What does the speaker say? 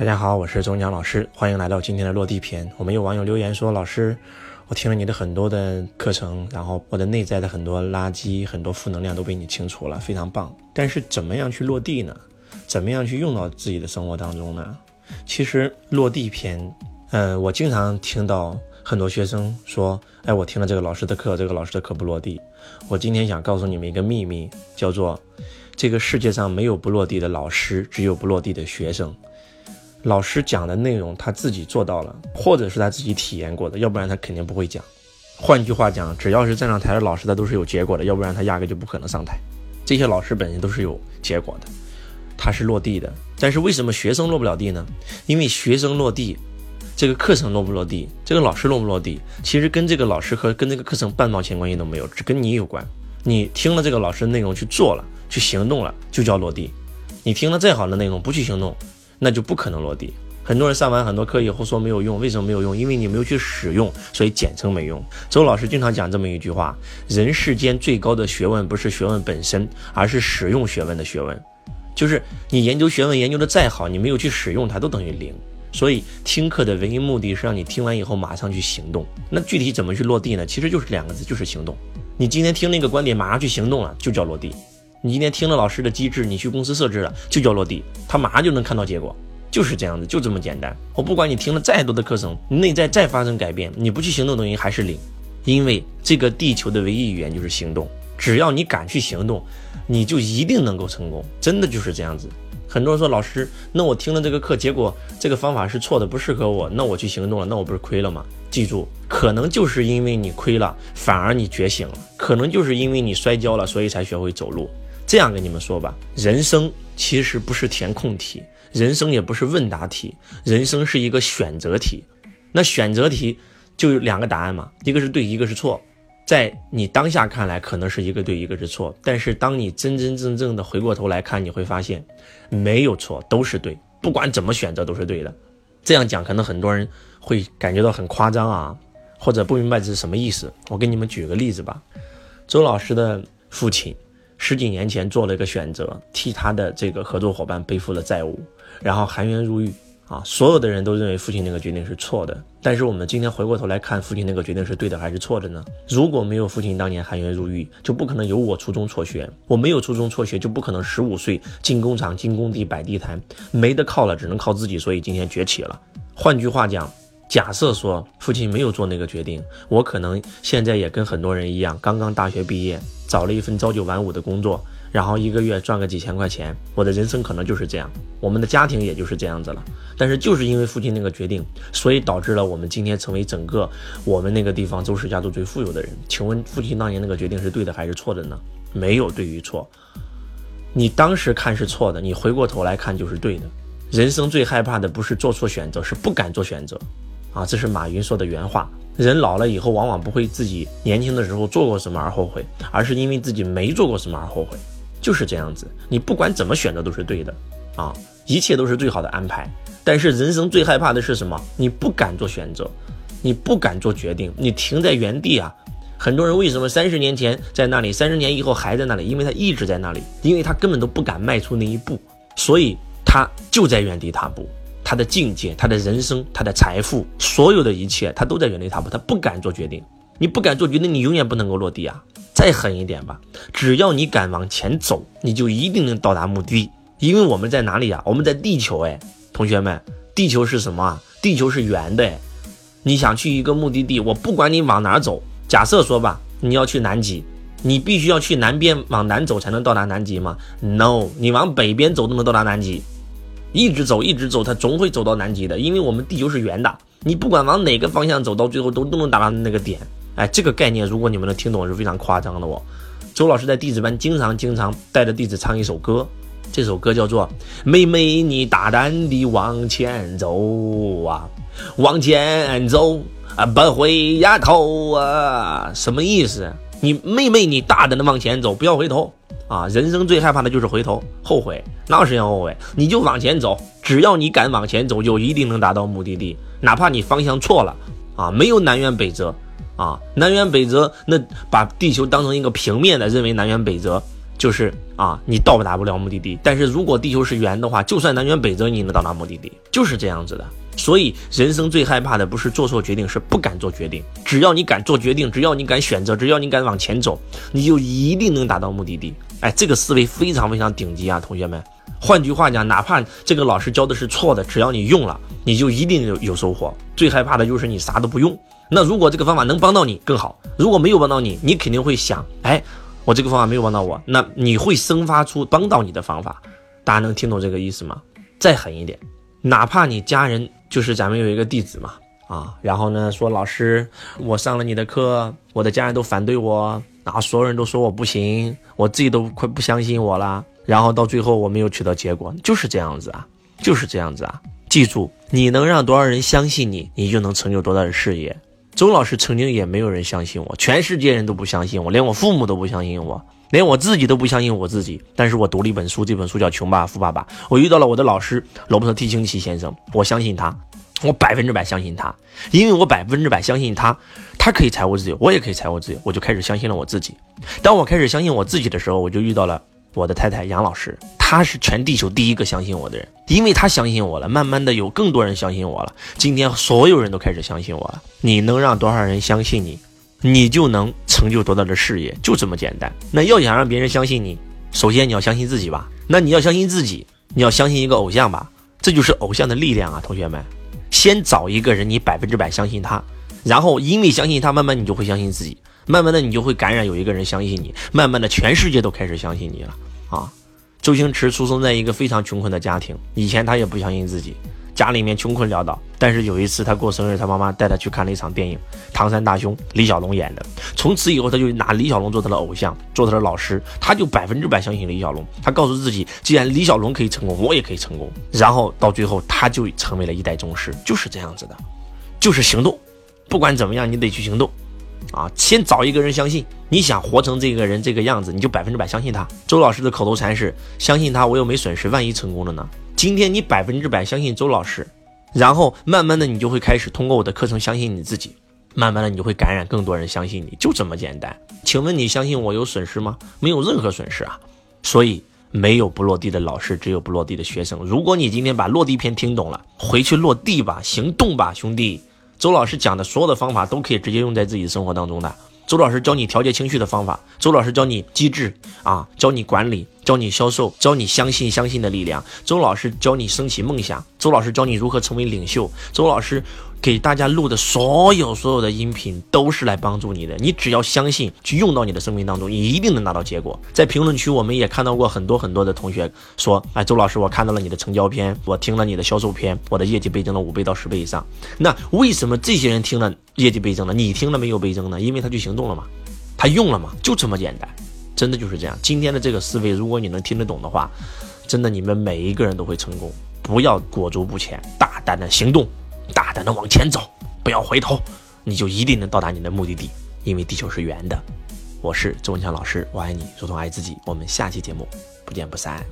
大家好，我是钟江老师，欢迎来到今天的落地篇。我们有网友留言说，老师，我听了你的很多的课程，然后我的内在的很多垃圾、很多负能量都被你清除了，非常棒。但是怎么样去落地呢？怎么样去用到自己的生活当中呢？其实落地篇，呃，我经常听到很多学生说，哎，我听了这个老师的课，这个老师的课不落地。我今天想告诉你们一个秘密，叫做这个世界上没有不落地的老师，只有不落地的学生。老师讲的内容他自己做到了，或者是他自己体验过的，要不然他肯定不会讲。换句话讲，只要是站上台的老师，他都是有结果的，要不然他压根就不可能上台。这些老师本身都是有结果的，他是落地的。但是为什么学生落不了地呢？因为学生落地，这个课程落不落地，这个老师落不落地，其实跟这个老师和跟这个课程半毛钱关系都没有，只跟你有关。你听了这个老师的内容去做了，去行动了，就叫落地。你听了再好的内容不去行动。那就不可能落地。很多人上完很多课以后说没有用，为什么没有用？因为你没有去使用，所以简称没用。周老师经常讲这么一句话：人世间最高的学问不是学问本身，而是使用学问的学问。就是你研究学问研究的再好，你没有去使用它，都等于零。所以听课的唯一目的是让你听完以后马上去行动。那具体怎么去落地呢？其实就是两个字，就是行动。你今天听那个观点，马上去行动了，就叫落地。你今天听了老师的机制，你去公司设置了，就叫落地，他马上就能看到结果，就是这样子，就这么简单。我不管你听了再多的课程，内在再发生改变，你不去行动等于还是零，因为这个地球的唯一语言就是行动，只要你敢去行动，你就一定能够成功，真的就是这样子。很多人说老师，那我听了这个课，结果这个方法是错的，不适合我，那我去行动了，那我不是亏了吗？记住，可能就是因为你亏了，反而你觉醒了，可能就是因为你摔跤了，所以才学会走路。这样跟你们说吧，人生其实不是填空题，人生也不是问答题，人生是一个选择题。那选择题就有两个答案嘛，一个是对，一个是错。在你当下看来，可能是一个对，一个是错。但是当你真真正正的回过头来看，你会发现没有错，都是对。不管怎么选择，都是对的。这样讲，可能很多人会感觉到很夸张啊，或者不明白这是什么意思。我给你们举个例子吧，周老师的父亲。十几年前做了一个选择，替他的这个合作伙伴背负了债务，然后含冤入狱啊！所有的人都认为父亲那个决定是错的，但是我们今天回过头来看，父亲那个决定是对的还是错的呢？如果没有父亲当年含冤入狱，就不可能有我初中辍学；我没有初中辍学，就不可能十五岁进工厂、进工地、摆地摊，没得靠了，只能靠自己，所以今天崛起了。换句话讲，假设说父亲没有做那个决定，我可能现在也跟很多人一样，刚刚大学毕业。找了一份朝九晚五的工作，然后一个月赚个几千块钱，我的人生可能就是这样，我们的家庭也就是这样子了。但是就是因为父亲那个决定，所以导致了我们今天成为整个我们那个地方周氏家族最富有的人。请问父亲当年那个决定是对的还是错的呢？没有对与错，你当时看是错的，你回过头来看就是对的。人生最害怕的不是做错选择，是不敢做选择。啊，这是马云说的原话。人老了以后，往往不会自己年轻的时候做过什么而后悔，而是因为自己没做过什么而后悔，就是这样子。你不管怎么选择都是对的，啊，一切都是最好的安排。但是人生最害怕的是什么？你不敢做选择，你不敢做决定，你停在原地啊。很多人为什么三十年前在那里，三十年以后还在那里？因为他一直在那里，因为他根本都不敢迈出那一步，所以他就在原地踏步。他的境界，他的人生，他的财富，所有的一切，他都在原地踏步，他不敢做决定。你不敢做决定，你永远不能够落地啊！再狠一点吧，只要你敢往前走，你就一定能到达目的地。因为我们在哪里啊？我们在地球哎，同学们，地球是什么啊？地球是圆的哎。你想去一个目的地，我不管你往哪走。假设说吧，你要去南极，你必须要去南边往南走才能到达南极吗？No，你往北边走都能到达南极。一直走，一直走，它总会走到南极的，因为我们地球是圆的，你不管往哪个方向走，到最后都都能达到那个点。哎，这个概念，如果你们能听懂，是非常夸张的哦。周老师在弟子班经常经常带着弟子唱一首歌，这首歌叫做《妹妹你大胆地往前走啊，往前走啊，不回呀头啊》，什么意思？你妹妹你大胆的往前走，不要回头。啊，人生最害怕的就是回头后悔，哪有时间后悔？你就往前走，只要你敢往前走，就一定能达到目的地，哪怕你方向错了啊，没有南辕北辙啊，南辕北辙，那把地球当成一个平面的，认为南辕北辙，就是啊，你到达不了目的地。但是如果地球是圆的话，就算南辕北辙，你能到达目的地，就是这样子的。所以人生最害怕的不是做错决定，是不敢做决定。只要你敢做决定，只要你敢选择，只要你敢往前走，你就一定能达到目的地。哎，这个思维非常非常顶级啊，同学们。换句话讲，哪怕这个老师教的是错的，只要你用了，你就一定有有收获。最害怕的就是你啥都不用。那如果这个方法能帮到你更好，如果没有帮到你，你肯定会想，哎，我这个方法没有帮到我，那你会生发出帮到你的方法。大家能听懂这个意思吗？再狠一点，哪怕你家人就是咱们有一个弟子嘛，啊，然后呢说老师，我上了你的课，我的家人都反对我，然后所有人都说我不行，我自己都快不相信我了。然后到最后我没有取得结果，就是这样子啊，就是这样子啊。记住，你能让多少人相信你，你就能成就多大的事业。周老师曾经也没有人相信我，全世界人都不相信我，连我父母都不相信我，连我自己都不相信我自己。但是我读了一本书，这本书叫《穷爸爸富爸爸》，我遇到了我的老师罗伯特 T 清奇先生，我相信他，我百分之百相信他，因为我百分之百相信他，他可以财务自由，我也可以财务自由，我就开始相信了我自己。当我开始相信我自己的时候，我就遇到了。我的太太杨老师，她是全地球第一个相信我的人，因为她相信我了，慢慢的有更多人相信我了。今天所有人都开始相信我了。你能让多少人相信你，你就能成就多大的事业，就这么简单。那要想让别人相信你，首先你要相信自己吧。那你要相信自己，你要相信一个偶像吧，这就是偶像的力量啊，同学们。先找一个人，你百分之百相信他，然后因为相信他，慢慢你就会相信自己。慢慢的，你就会感染有一个人相信你，慢慢的，全世界都开始相信你了啊！周星驰出生在一个非常穷困的家庭，以前他也不相信自己，家里面穷困潦倒。但是有一次他过生日，他妈妈带他去看了一场电影《唐山大兄》，李小龙演的。从此以后，他就拿李小龙做他的偶像，做他的老师，他就百分之百相信李小龙。他告诉自己，既然李小龙可以成功，我也可以成功。然后到最后，他就成为了一代宗师，就是这样子的，就是行动，不管怎么样，你得去行动。啊，先找一个人相信，你想活成这个人这个样子，你就百分之百相信他。周老师的口头禅是：相信他，我又没损失，万一成功了呢？今天你百分之百相信周老师，然后慢慢的你就会开始通过我的课程相信你自己，慢慢的你就会感染更多人相信你，就这么简单。请问你相信我有损失吗？没有任何损失啊。所以没有不落地的老师，只有不落地的学生。如果你今天把落地篇听懂了，回去落地吧，行动吧，兄弟。周老师讲的所有的方法都可以直接用在自己生活当中的。周老师教你调节情绪的方法，周老师教你机制啊，教你管理，教你销售，教你相信相信的力量。周老师教你升起梦想，周老师教你如何成为领袖。周老师。给大家录的所有所有的音频都是来帮助你的，你只要相信去用到你的生命当中，你一定能拿到结果。在评论区，我们也看到过很多很多的同学说：“哎，周老师，我看到了你的成交篇，我听了你的销售篇，我的业绩倍增了五倍到十倍以上。”那为什么这些人听了业绩倍增了，你听了没有倍增呢？因为他去行动了嘛，他用了嘛，就这么简单，真的就是这样。今天的这个思维，如果你能听得懂的话，真的你们每一个人都会成功。不要裹足不前，大胆的行动。大胆的往前走，不要回头，你就一定能到达你的目的地。因为地球是圆的。我是周文强老师，我爱你，如同爱自己。我们下期节目不见不散。